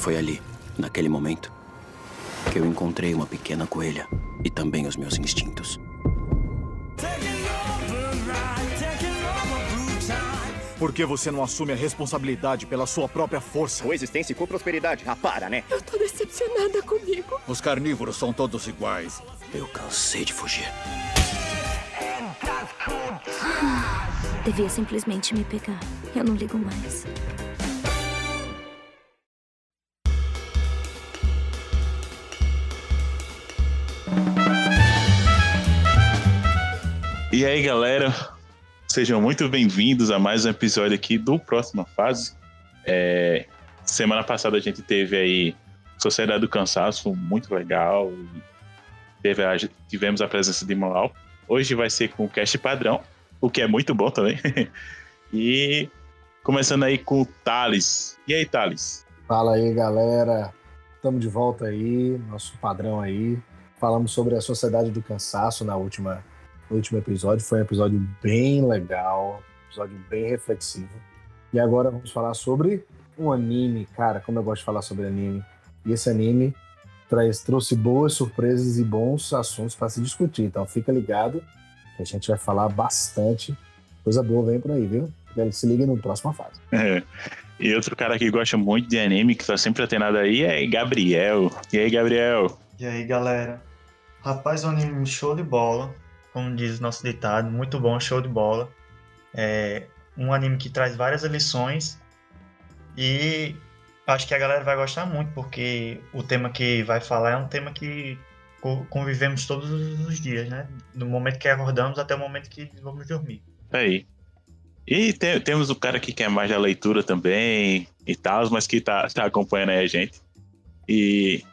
foi ali, naquele momento, que eu encontrei uma pequena coelha e também os meus instintos. Por que você não assume a responsabilidade pela sua própria força? Coexistência com prosperidade. Ah, para, né? Eu tô decepcionada comigo. Os carnívoros são todos iguais. Eu cansei de fugir. Devia simplesmente me pegar. Eu não ligo mais. E aí, galera, sejam muito bem-vindos a mais um episódio aqui do Próxima Fase. É, semana passada a gente teve aí Sociedade do Cansaço, muito legal. Teve a, tivemos a presença de Malau. Hoje vai ser com o cast padrão, o que é muito bom também. e começando aí com o Thales. E aí, Thales? Fala aí, galera. Estamos de volta aí, nosso padrão aí. Falamos sobre a Sociedade do Cansaço na última no último episódio. Foi um episódio bem legal, um episódio bem reflexivo. E agora vamos falar sobre um anime, cara, como eu gosto de falar sobre anime. E esse anime traz, trouxe boas surpresas e bons assuntos para se discutir. Então fica ligado que a gente vai falar bastante. Coisa boa vem por aí, viu? Se liga no próxima fase. É. E outro cara que gosta muito de anime, que tá sempre atenado aí, é Gabriel. E aí, Gabriel? E aí, galera? Rapaz, um anime show de bola como diz nosso ditado, muito bom, show de bola. É um anime que traz várias lições e acho que a galera vai gostar muito, porque o tema que vai falar é um tema que convivemos todos os dias, né? Do momento que acordamos até o momento que vamos dormir. Aí. E tem, temos o cara que quer mais da leitura também e tal, mas que tá, tá acompanhando aí a gente. E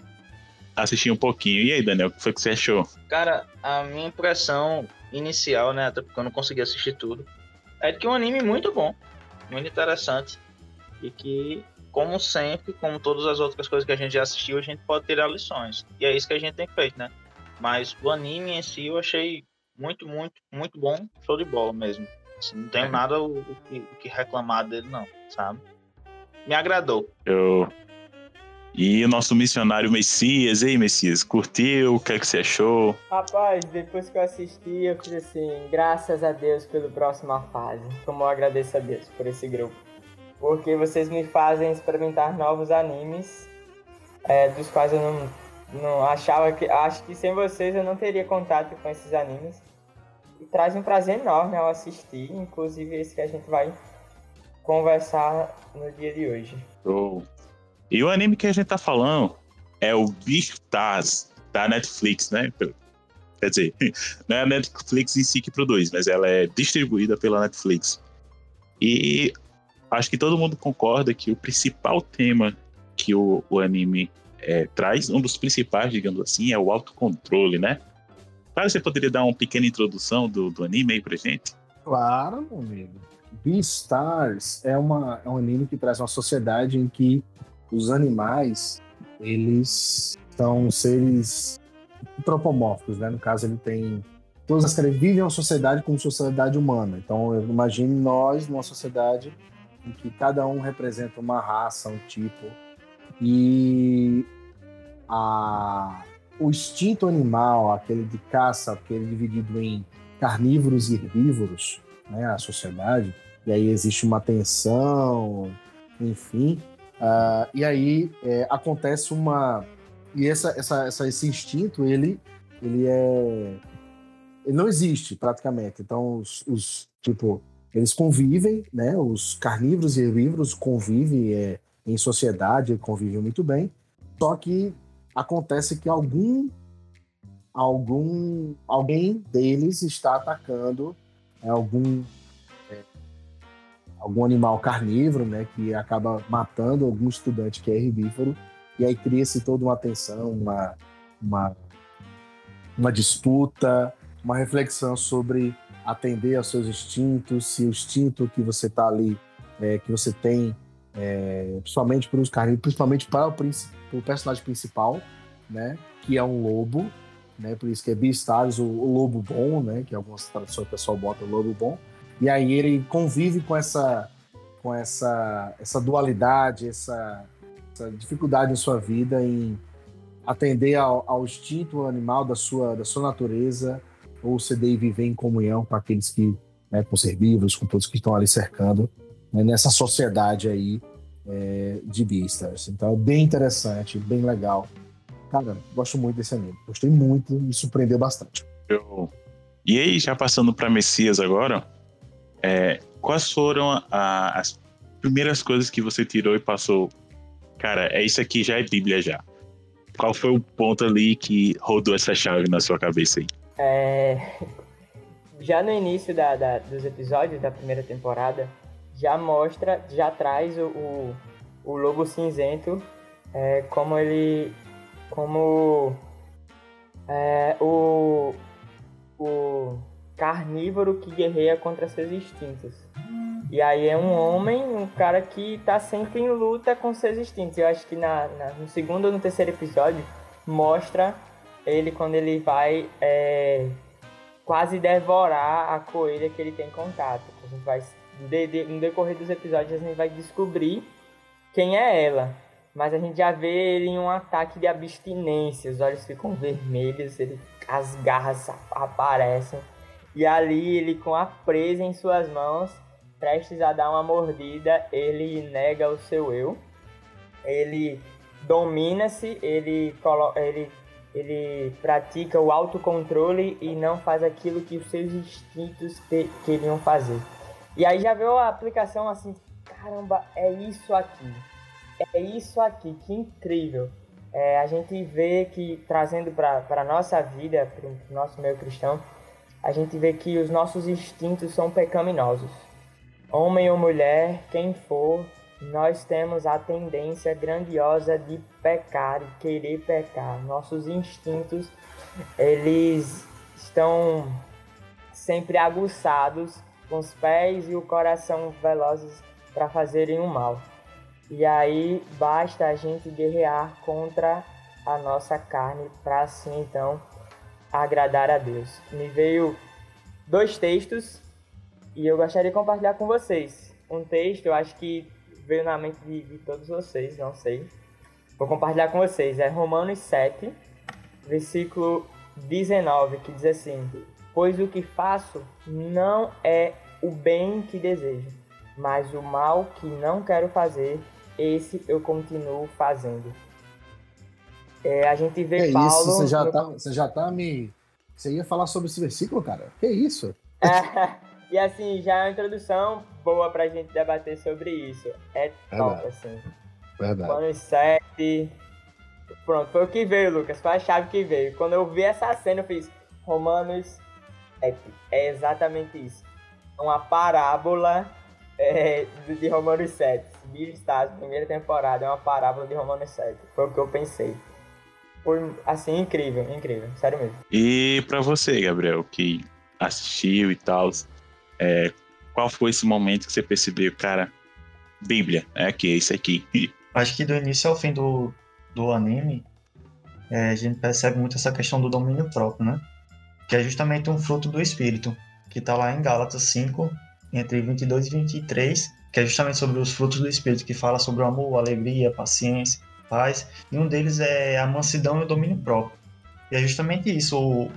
assisti um pouquinho. E aí, Daniel, o que foi que você achou? Cara, a minha impressão inicial, né, até porque eu não consegui assistir tudo, é de que é um anime muito bom, muito interessante e que, como sempre, como todas as outras coisas que a gente já assistiu, a gente pode tirar lições. E é isso que a gente tem feito, né? Mas o anime em si eu achei muito, muito, muito bom, show de bola mesmo. Assim, não tenho é. nada o, o, que, o que reclamar dele, não, sabe? Me agradou. Eu e o nosso missionário Messias, ei Messias, curtiu? O que é que você achou? Rapaz, depois que eu assisti, eu fiz assim, graças a Deus pelo próxima fase. Como eu agradeço a Deus por esse grupo. Porque vocês me fazem experimentar novos animes, é, dos quais eu não, não achava que. Acho que sem vocês eu não teria contato com esses animes. E traz um prazer enorme ao assistir, inclusive esse que a gente vai conversar no dia de hoje. Oh. E o anime que a gente tá falando é o Beastars, da Netflix, né? Quer dizer, não é a Netflix em si que produz, mas ela é distribuída pela Netflix. E acho que todo mundo concorda que o principal tema que o, o anime é, traz, um dos principais, digamos assim, é o autocontrole, né? Claro, você poderia dar uma pequena introdução do, do anime aí pra gente? Claro, meu amigo. Beastars é, uma, é um anime que traz uma sociedade em que os animais, eles são seres antropomórficos, né? No caso, ele tem todas as características, vivem uma sociedade como sociedade humana. Então, imagine nós numa sociedade em que cada um representa uma raça, um tipo, e a, o instinto animal, aquele de caça, aquele dividido em carnívoros e herbívoros, né? A sociedade, e aí existe uma tensão, enfim, Uh, e aí é, acontece uma e essa, essa, essa, esse instinto ele ele é ele não existe praticamente. Então os, os tipo eles convivem né? Os carnívoros e herbívoros convivem é, em sociedade convivem muito bem. Só que acontece que algum algum alguém deles está atacando é, algum algum animal carnívoro, né, que acaba matando algum estudante que é herbívoro, e aí cria-se toda uma tensão, uma, uma, uma disputa, uma reflexão sobre atender aos seus instintos, se o instinto que você está ali, é, que você tem, é, principalmente para os carnívoros, principalmente para o, o, personagem principal, né, que é um lobo, né, por isso que é Beastars, o, o lobo bom, né, que algumas traduções o pessoal bota o lobo bom, e aí ele convive com essa com essa essa dualidade, essa essa dificuldade em sua vida em atender ao, ao instinto animal da sua, da sua natureza, ou ceder e viver em comunhão com aqueles que, né, com ser vivos, com todos que estão ali cercando, né, nessa sociedade aí é, de Beastars. Então, é bem interessante, bem legal. Cara, gosto muito desse anime. Gostei muito, me surpreendeu bastante. Eu... E aí, já passando para Messias agora, é, quais foram a, as primeiras coisas que você tirou e passou? Cara, é isso aqui já é Bíblia já. Qual foi o ponto ali que rodou essa chave na sua cabeça aí? É... Já no início da, da, dos episódios da primeira temporada, já mostra, já traz o, o, o lobo cinzento é, como ele. como é, o, o carnívoro que guerreia contra seus instintos. E aí é um homem, um cara que tá sempre em luta com seus instintos. Eu acho que na, na no segundo ou no terceiro episódio mostra ele quando ele vai é, quase devorar a coelha que ele tem contato. A gente vai de, de, no decorrer dos episódios a gente vai descobrir quem é ela. Mas a gente já vê ele em um ataque de abstinência, os olhos ficam vermelhos, ele, as garras aparecem. E ali ele com a presa em suas mãos, prestes a dar uma mordida, ele nega o seu eu. Ele domina-se, ele, ele, ele pratica o autocontrole e não faz aquilo que os seus instintos te, queriam fazer. E aí já veio a aplicação assim, caramba, é isso aqui. É isso aqui, que incrível. É, a gente vê que, trazendo para a nossa vida, para o nosso meio cristão, a gente vê que os nossos instintos são pecaminosos. Homem ou mulher, quem for, nós temos a tendência grandiosa de pecar e querer pecar. Nossos instintos, eles estão sempre aguçados com os pés e o coração velozes para fazerem o mal. E aí basta a gente guerrear contra a nossa carne para assim então agradar a Deus. Me veio dois textos e eu gostaria de compartilhar com vocês. Um texto, eu acho que veio na mente de, de todos vocês, não sei. Vou compartilhar com vocês. É Romanos 7, versículo 19, que diz assim: Pois o que faço não é o bem que desejo, mas o mal que não quero fazer, esse eu continuo fazendo. É, a gente vê que Paulo. Isso, você, já no... tá, você já tá me. Você ia falar sobre esse versículo, cara? Que isso? É, e assim, já é uma introdução boa pra gente debater sobre isso. É top, Verdade. assim. Verdade. Romanos 7. Pronto, foi o que veio, Lucas. Foi a chave que veio. Quando eu vi essa cena, eu fiz Romanos 7. É exatamente isso. Uma parábola é, de Romanos 7. Beastars, primeira temporada, é uma parábola de Romanos 7. Foi o que eu pensei. Foi, assim, incrível, incrível. Sério mesmo. E para você, Gabriel, que assistiu e tal, é, qual foi esse momento que você percebeu, cara, Bíblia, é aqui, é isso aqui. Acho que do início ao fim do, do anime, é, a gente percebe muito essa questão do domínio próprio, né? Que é justamente um fruto do espírito, que tá lá em Gálatas 5, entre 22 e 23, que é justamente sobre os frutos do espírito, que fala sobre o amor, alegria, paciência, paz, e um deles é a mansidão e o domínio próprio. E é justamente isso, o,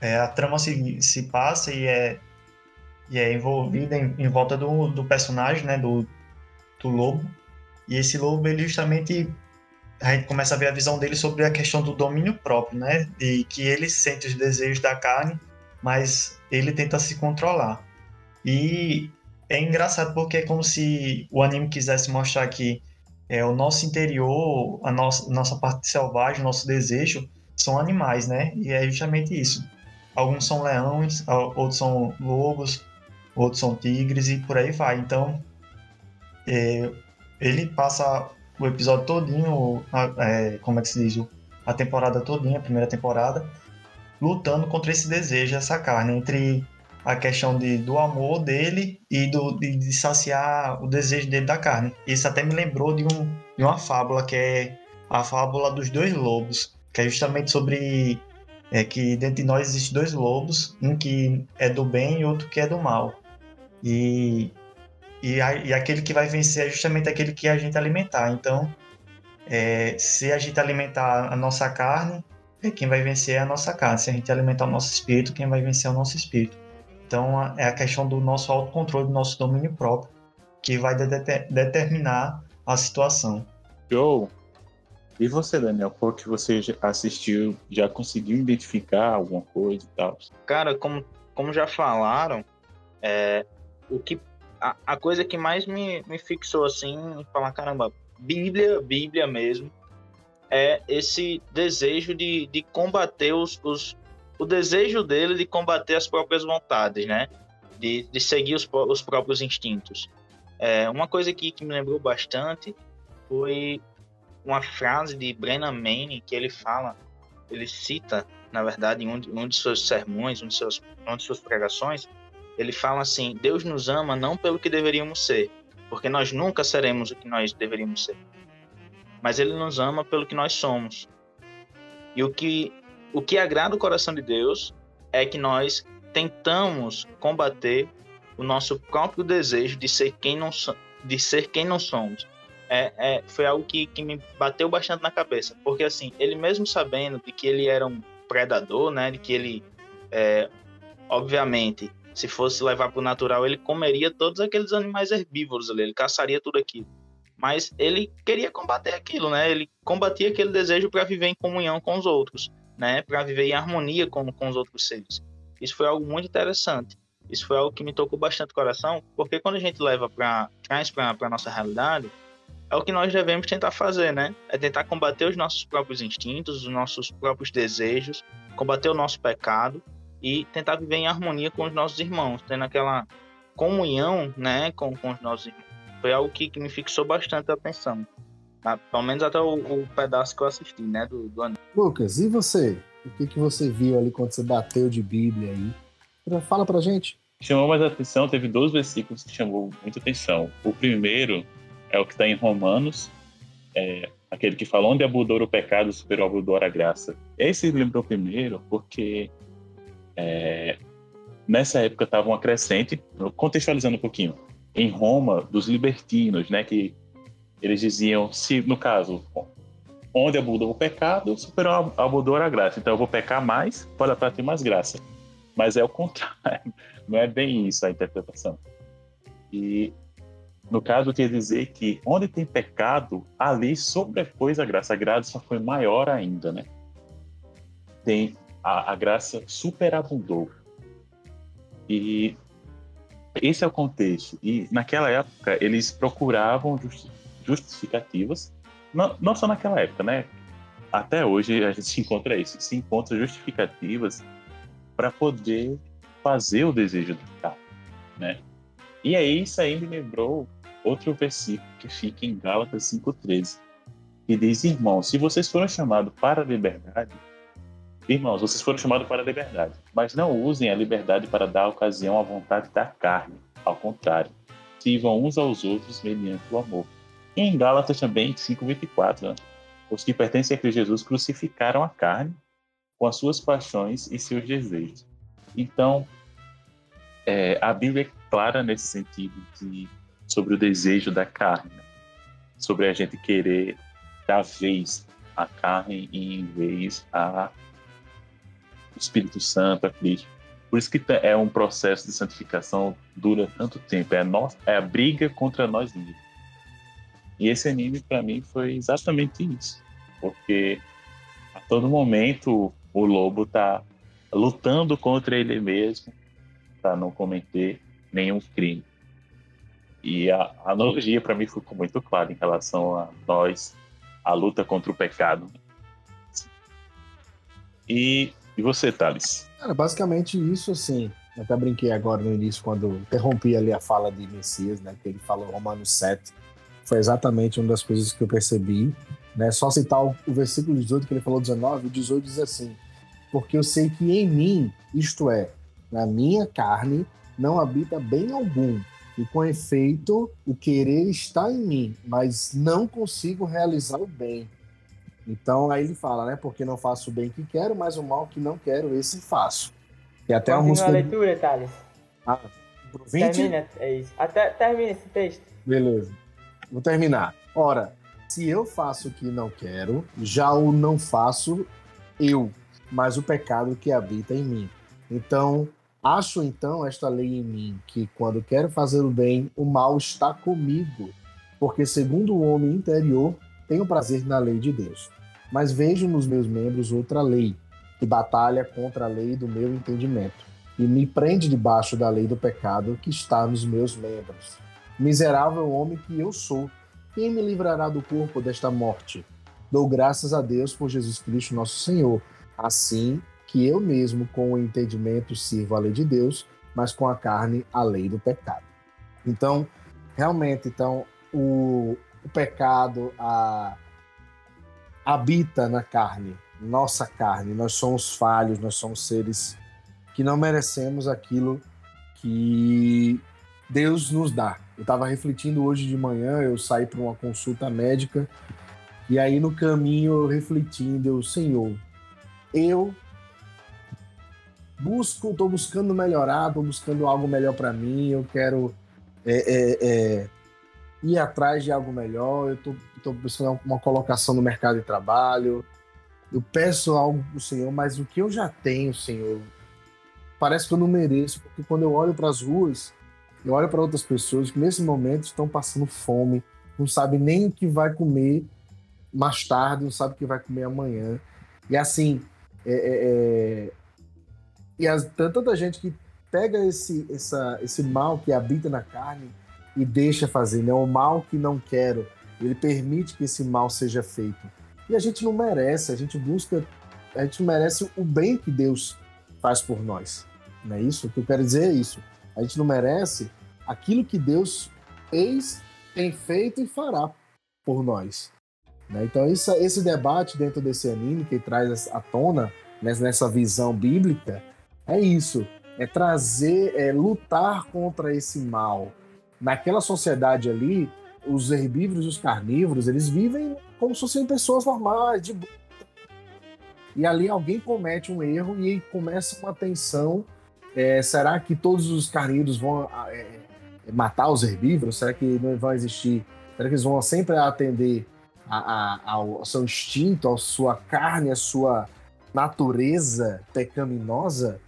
é, a trama se, se passa e é, e é envolvida em, em volta do, do personagem, né, do, do lobo, e esse lobo, ele justamente a gente começa a ver a visão dele sobre a questão do domínio próprio, né? De que ele sente os desejos da carne, mas ele tenta se controlar. E é engraçado porque é como se o anime quisesse mostrar que é, o nosso interior, a nossa, nossa parte selvagem, nosso desejo, são animais, né? E é justamente isso. Alguns são leões, outros são lobos, outros são tigres e por aí vai. Então, é, ele passa o episódio todinho, é, como é que se diz, a temporada todinha, a primeira temporada, lutando contra esse desejo, essa carne, entre a questão de, do amor dele e do, de, de, saciar o desejo dele da carne. Isso até me lembrou de, um, de uma fábula que é a fábula dos dois lobos, que é justamente sobre é, que dentro de nós existem dois lobos, um que é do bem e outro que é do mal. E e, a, e aquele que vai vencer é justamente aquele que a gente alimentar. Então, é, se a gente alimentar a nossa carne, é quem vai vencer é a nossa carne. Se a gente alimentar o nosso espírito, quem vai vencer é o nosso espírito. Então, é a questão do nosso autocontrole, do nosso domínio próprio, que vai de determinar a situação. Joe, e você, Daniel, por que você assistiu, já conseguiu identificar alguma coisa e tal? Cara, como, como já falaram, é, o que a, a coisa que mais me, me fixou assim, falar, caramba, Bíblia, Bíblia mesmo, é esse desejo de, de combater os, os, o desejo dele de combater as próprias vontades, né? De, de seguir os, os próprios instintos. É, uma coisa aqui que me lembrou bastante foi uma frase de Brennan Manning que ele fala, ele cita, na verdade, em um, um de seus sermões, um de seus, uma de suas pregações, ele fala assim: Deus nos ama não pelo que deveríamos ser, porque nós nunca seremos o que nós deveríamos ser, mas Ele nos ama pelo que nós somos. E o que, o que agrada o coração de Deus é que nós tentamos combater o nosso próprio desejo de ser quem não, de ser quem não somos. É, é, foi algo que, que me bateu bastante na cabeça, porque assim, ele mesmo sabendo de que ele era um predador, né, de que ele, é, obviamente, se fosse levar para o natural, ele comeria todos aqueles animais herbívoros ali, ele caçaria tudo aquilo. Mas ele queria combater aquilo, né? Ele combatia aquele desejo para viver em comunhão com os outros, né? Para viver em harmonia com, com os outros seres. Isso foi algo muito interessante. Isso foi algo que me tocou bastante o coração, porque quando a gente leva para traz para a nossa realidade, é o que nós devemos tentar fazer, né? É tentar combater os nossos próprios instintos, os nossos próprios desejos, combater o nosso pecado e tentar viver em harmonia com os nossos irmãos, tendo aquela comunhão, né, com, com os nossos irmãos. Foi algo que, que me fixou bastante a atenção. Pelo menos até o, o, pedaço que eu assisti, né, do, do anime. Lucas, e você? O que, que você viu ali quando você bateu de Bíblia aí? Fala pra gente. Chamou mais atenção, teve dois versículos que chamou muita atenção. O primeiro é o que está em Romanos, é, aquele que fala onde abundou o pecado, superou abundou a graça. Esse lembrou primeiro porque é, nessa época estava uma crescente, contextualizando um pouquinho, em Roma, dos libertinos, né, que eles diziam, se no caso, onde abundou o pecado, superou abundou a graça. Então eu vou pecar mais para ter mais graça. Mas é o contrário, não é bem isso a interpretação. E no caso, quer dizer que onde tem pecado, ali sobrepôs a graça. A graça foi maior ainda, né? Tem a, a graça superabundou. E esse é o contexto. E naquela época eles procuravam justificativas, não, não só naquela época, né? Até hoje a gente se encontra isso, se encontra justificativas para poder fazer o desejo do cara, né? E aí isso aí me lembrou outro versículo que fica em Gálatas 5:13, que diz: "Irmãos, se vocês foram chamados para a liberdade, Irmãos, vocês foram chamados para a liberdade, mas não usem a liberdade para dar ocasião à vontade da carne. Ao contrário, sirvam uns aos outros mediante o amor. E em Gálatas também, 5,24, né? os que pertencem a Cristo Jesus crucificaram a carne com as suas paixões e seus desejos. Então, é, a Bíblia é clara nesse sentido de, sobre o desejo da carne, né? sobre a gente querer dar vez à carne em vez a Espírito Santo, a Cristo. Por isso que é um processo de santificação dura tanto tempo. É nossa, é a briga contra nós mesmos. E esse anime, para mim, foi exatamente isso. Porque a todo momento o lobo tá lutando contra ele mesmo para não cometer nenhum crime. E a, analogia para mim ficou muito clara em relação a nós, a luta contra o pecado. E e você, Thales? Cara, basicamente isso, assim. Eu até brinquei agora no início, quando interrompi ali a fala de Messias, né? Que ele falou Romanos 7. Foi exatamente uma das coisas que eu percebi. Né? Só citar o, o versículo 18 que ele falou 19, o 18 diz assim: Porque eu sei que em mim, isto é, na minha carne, não habita bem algum, e com efeito o querer está em mim, mas não consigo realizar o bem. Então aí ele fala, né? Porque não faço o bem que quero, mas o mal que não quero, esse faço. E até Continua música. a leitura, Thales. Ah, Pro 20? Termina, é isso. Até, termina esse texto. Beleza. Vou terminar. Ora, se eu faço o que não quero, já o não faço eu, mas o pecado que habita em mim. Então, acho então esta lei em mim, que quando quero fazer o bem, o mal está comigo, porque segundo o homem interior, tenho prazer na lei de Deus. Mas vejo nos meus membros outra lei, que batalha contra a lei do meu entendimento, e me prende debaixo da lei do pecado que está nos meus membros. Miserável homem que eu sou, quem me livrará do corpo desta morte? Dou graças a Deus por Jesus Cristo, nosso Senhor. Assim que eu mesmo, com o entendimento, sirvo a lei de Deus, mas com a carne, a lei do pecado. Então, realmente, então, o, o pecado a, habita na carne, nossa carne. Nós somos falhos, nós somos seres que não merecemos aquilo que Deus nos dá. Eu estava refletindo hoje de manhã, eu saí para uma consulta médica e aí no caminho eu refletindo, eu, Senhor, eu busco, estou buscando melhorar, estou buscando algo melhor para mim, eu quero é, é, é, ir atrás de algo melhor, eu estou buscando uma colocação no mercado de trabalho, eu peço algo para o Senhor, mas o que eu já tenho, Senhor, parece que eu não mereço, porque quando eu olho para as ruas, eu olho para outras pessoas que nesse momento estão passando fome, não sabem nem o que vai comer mais tarde, não sabem o que vai comer amanhã. E assim, é, é, é e as, tanta gente que pega esse, essa, esse mal que habita na carne e deixa fazer, né? O mal que não quero, ele permite que esse mal seja feito. E a gente não merece, a gente busca, a gente merece o bem que Deus faz por nós. Não é isso? O que eu quero dizer é isso. A gente não merece aquilo que Deus fez, tem feito e fará por nós. Né? Então, isso, esse debate dentro desse anime que traz à tona, né, nessa visão bíblica, é isso. É trazer, é lutar contra esse mal. Naquela sociedade ali, os herbívoros e os carnívoros, eles vivem como se fossem pessoas normais, de e ali alguém comete um erro e começa uma tensão. É, será que todos os carnívoros vão é, matar os herbívoros? Será que não vai existir? Será que eles vão sempre atender a, a, ao seu instinto, à sua carne, à sua natureza pecaminosa?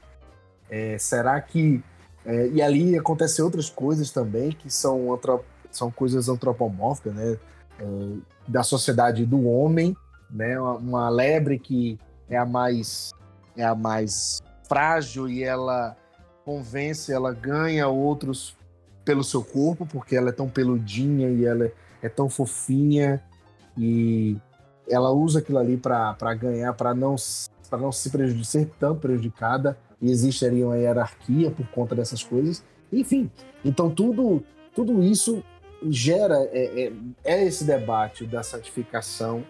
É, será que. É, e ali acontecem outras coisas também que são, são coisas antropomórficas, né? É, da sociedade do homem, né? Uma, uma lebre que é a mais é a mais frágil e ela convence, ela ganha outros pelo seu corpo, porque ela é tão peludinha e ela é tão fofinha e ela usa aquilo ali para ganhar, para não, pra não se prejudicar, tão prejudicada. E existe ali uma hierarquia por conta dessas coisas. Enfim, então tudo, tudo isso gera é, é, é esse debate da santificação,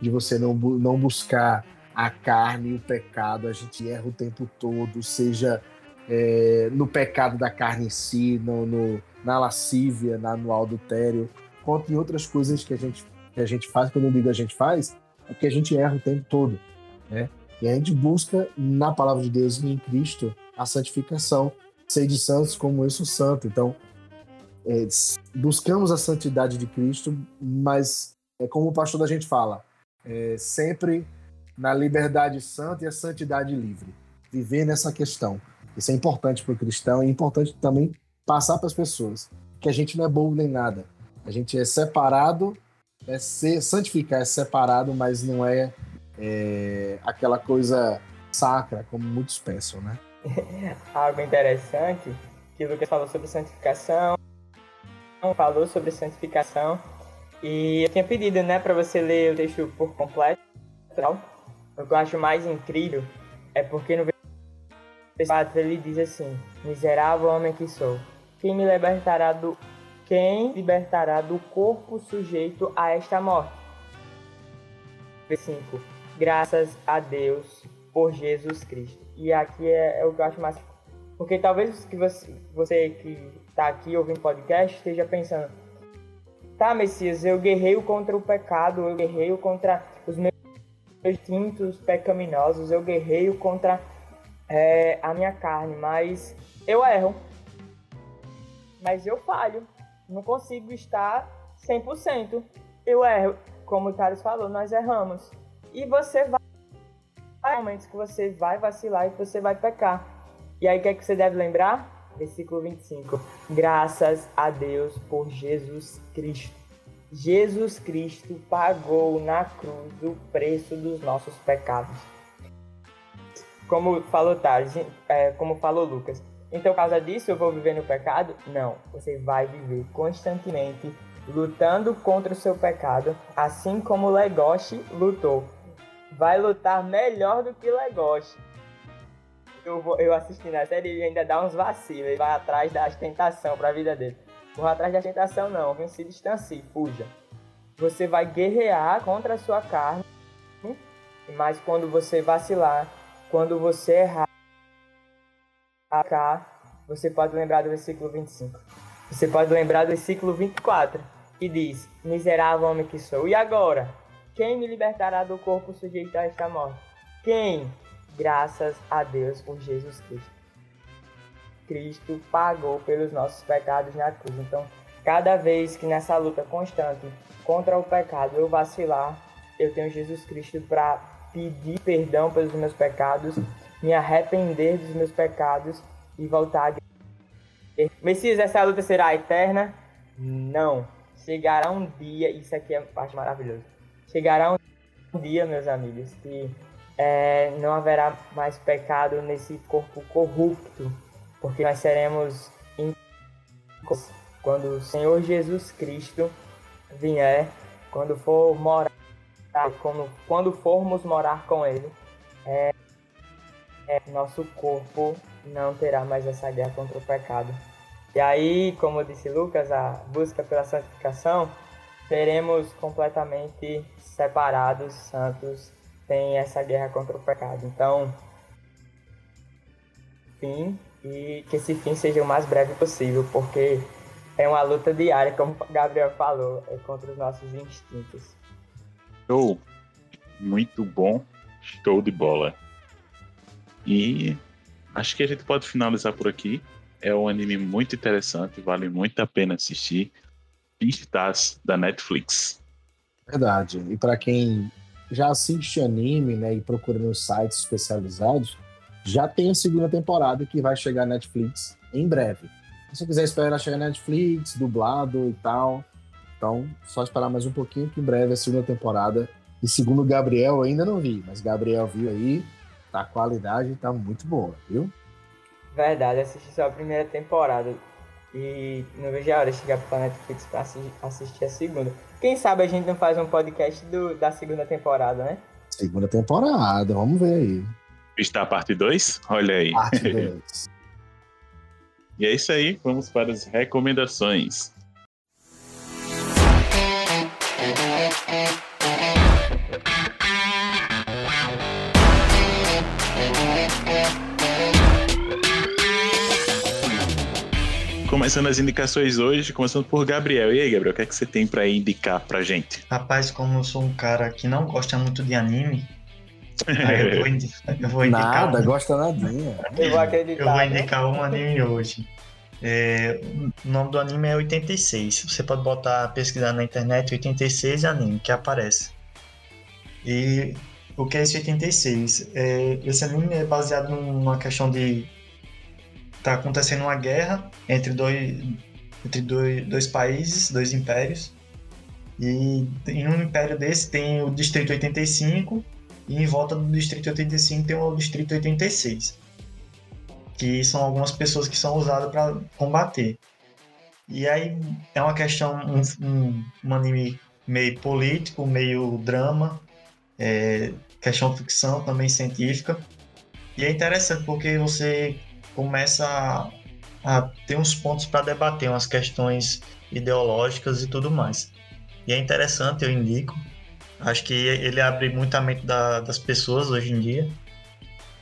de você não, não buscar a carne e o pecado. A gente erra o tempo todo, seja é, no pecado da carne em si, no, no, na lascívia, na, no adultério, quanto em outras coisas que a gente, que a gente faz. Quando eu digo a gente faz, é que a gente erra o tempo todo. Né? E a gente busca na palavra de Deus e em Cristo a santificação, ser de santos como eu sou santo. Então, é, buscamos a santidade de Cristo, mas é como o pastor da gente fala, é, sempre na liberdade santa e a santidade livre. Viver nessa questão. Isso é importante para o cristão e é importante também passar para as pessoas que a gente não é bobo nem nada. A gente é separado, é ser santificar é separado, mas não é, é aquela coisa sacra como muitos pensam, né? Algo interessante que o Lucas falou sobre santificação, falou sobre santificação e eu tinha pedido, né, para você ler o texto por completo. O que eu acho mais incrível é porque no 4 ele diz assim: Miserável homem que sou, quem me libertará do quem libertará do corpo sujeito a esta morte? 5. Graças a Deus por Jesus Cristo. E aqui é, é o que eu acho mais. Porque talvez que você, você que está aqui ouvindo podcast esteja pensando: tá, Messias, eu guerreio contra o pecado, eu guerreio contra os meus instintos pecaminosos, eu guerreio contra é, a minha carne, mas eu erro. mas eu falho. Não consigo estar 100%. Eu erro. Como o Thales falou, nós erramos. E você vai. Há momentos que você vai vacilar e que você vai pecar. E aí, o que é que você deve lembrar? Versículo 25. Graças a Deus por Jesus Cristo. Jesus Cristo pagou na cruz o preço dos nossos pecados. Como falou Thales, é, como falou Lucas. Então, por causa disso, eu vou viver no pecado? Não. Você vai viver constantemente lutando contra o seu pecado, assim como Legoshi lutou. Vai lutar melhor do que Legoshi. Eu, eu assisti na série e ainda dá uns vacilos. Ele vai atrás da tentação para a vida dele. Vou atrás da tentação, não. Viu? Se distancie, fuja. Você vai guerrear contra a sua carne, mas quando você vacilar, quando você errar, você pode lembrar do versículo 25. Você pode lembrar do versículo 24, que diz: Miserável homem que sou. E agora? Quem me libertará do corpo sujeito a esta morte? Quem? Graças a Deus por Jesus Cristo. Cristo pagou pelos nossos pecados na cruz. Então, cada vez que nessa luta constante contra o pecado eu vacilar, eu tenho Jesus Cristo para pedir perdão pelos meus pecados, me arrepender dos meus pecados e voltar a Messias, essa luta será eterna? Não. Chegará um dia, isso aqui é uma parte maravilhosa. Chegará um dia, meus amigos, que é, não haverá mais pecado nesse corpo corrupto, porque nós seremos quando o Senhor Jesus Cristo vier, quando for morar, quando, quando formos morar com Ele, é, é, nosso corpo não terá mais essa guerra contra o pecado. E aí, como disse Lucas, a busca pela santificação, seremos completamente separados, santos, sem essa guerra contra o pecado. Então, fim, e que esse fim seja o mais breve possível, porque é uma luta diária, como o Gabriel falou, é contra os nossos instintos. Show! Muito bom, show de bola. E acho que a gente pode finalizar por aqui. É um anime muito interessante, vale muito a pena assistir. Beastars da Netflix. Verdade. E para quem já assiste anime, né, e procura nos sites especializados, já tem a segunda temporada que vai chegar na Netflix em breve. Se você quiser esperar chegar na Netflix, dublado e tal, então só esperar mais um pouquinho que em breve a segunda temporada. E segundo o Gabriel, ainda não vi, mas Gabriel viu aí, tá, a qualidade tá muito boa, viu? Verdade, assisti só a primeira temporada. E não vejo a hora de chegar pra Netflix pra assistir a segunda. Quem sabe a gente não faz um podcast do, da segunda temporada, né? Segunda temporada, vamos ver aí. Está a parte 2? Olha aí. Parte 2. e é isso aí, vamos para as recomendações. Começando as indicações hoje, começando por Gabriel. E aí, Gabriel, o que é que você tem para indicar pra gente? Rapaz, como eu sou um cara que não gosta muito de anime, eu vou, indicar, eu vou indicar Nada, um, gosta nadinha. Eu vou acreditar. eu vou né? indicar um anime hoje. É, o nome do anime é 86. Você pode botar, pesquisar na internet 86 anime, que aparece. E o que é esse 86? É, esse anime é baseado numa questão de. Tá acontecendo uma guerra entre dois, entre dois, dois países, dois impérios. E em um império desse tem o Distrito 85 e em volta do Distrito 85 tem o Distrito 86, que são algumas pessoas que são usadas para combater. E aí é uma questão, um, um, um anime meio político, meio drama, é, questão ficção também científica. E é interessante porque você começa a, a ter uns pontos para debater, umas questões ideológicas e tudo mais. E é interessante, eu indico. Acho que ele abre muito a mente da, das pessoas hoje em dia.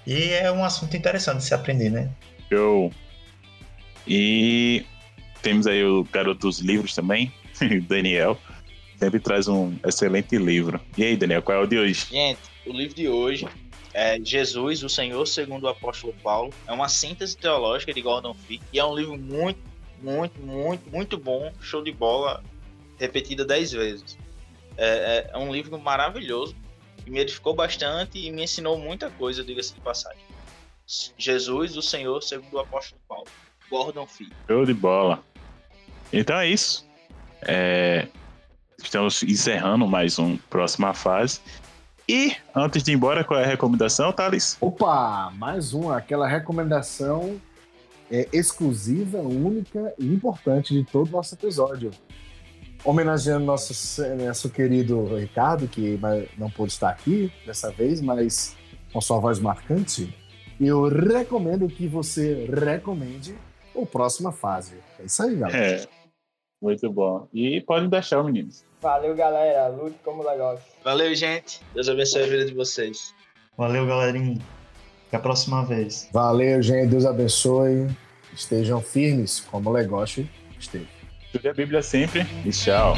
E é um assunto interessante de se aprender, né? Show. E temos aí o Garoto dos Livros também, Daniel. Sempre traz um excelente livro. E aí, Daniel, qual é o de hoje? Gente, o livro de hoje é Jesus, o Senhor segundo o apóstolo Paulo. É uma síntese teológica de Gordon Fee e é um livro muito, muito, muito, muito bom. Show de bola, repetida dez vezes. É, é um livro maravilhoso, que me edificou bastante e me ensinou muita coisa, diga-se de passagem. Jesus, o Senhor, segundo o apóstolo Paulo. Gordon Filho. Show de bola. Então é isso. É, Estamos encerrando mais um próxima fase. E antes de ir embora, qual é a recomendação, Thales? Opa, mais uma, aquela recomendação é, exclusiva, única e importante de todo o nosso episódio. Homenageando nosso, nosso querido Ricardo, que não pôde estar aqui dessa vez, mas com sua voz marcante, eu recomendo que você recomende o próxima fase. É isso aí, galera. É, muito bom. E podem deixar, meninos. Valeu, galera. Lute como legal. Valeu, gente. Deus abençoe a vida de vocês. Valeu, galerinha. Até a próxima vez. Valeu, gente. Deus abençoe. Estejam firmes como o Legoshi esteve. Estude a Bíblia sempre e tchau.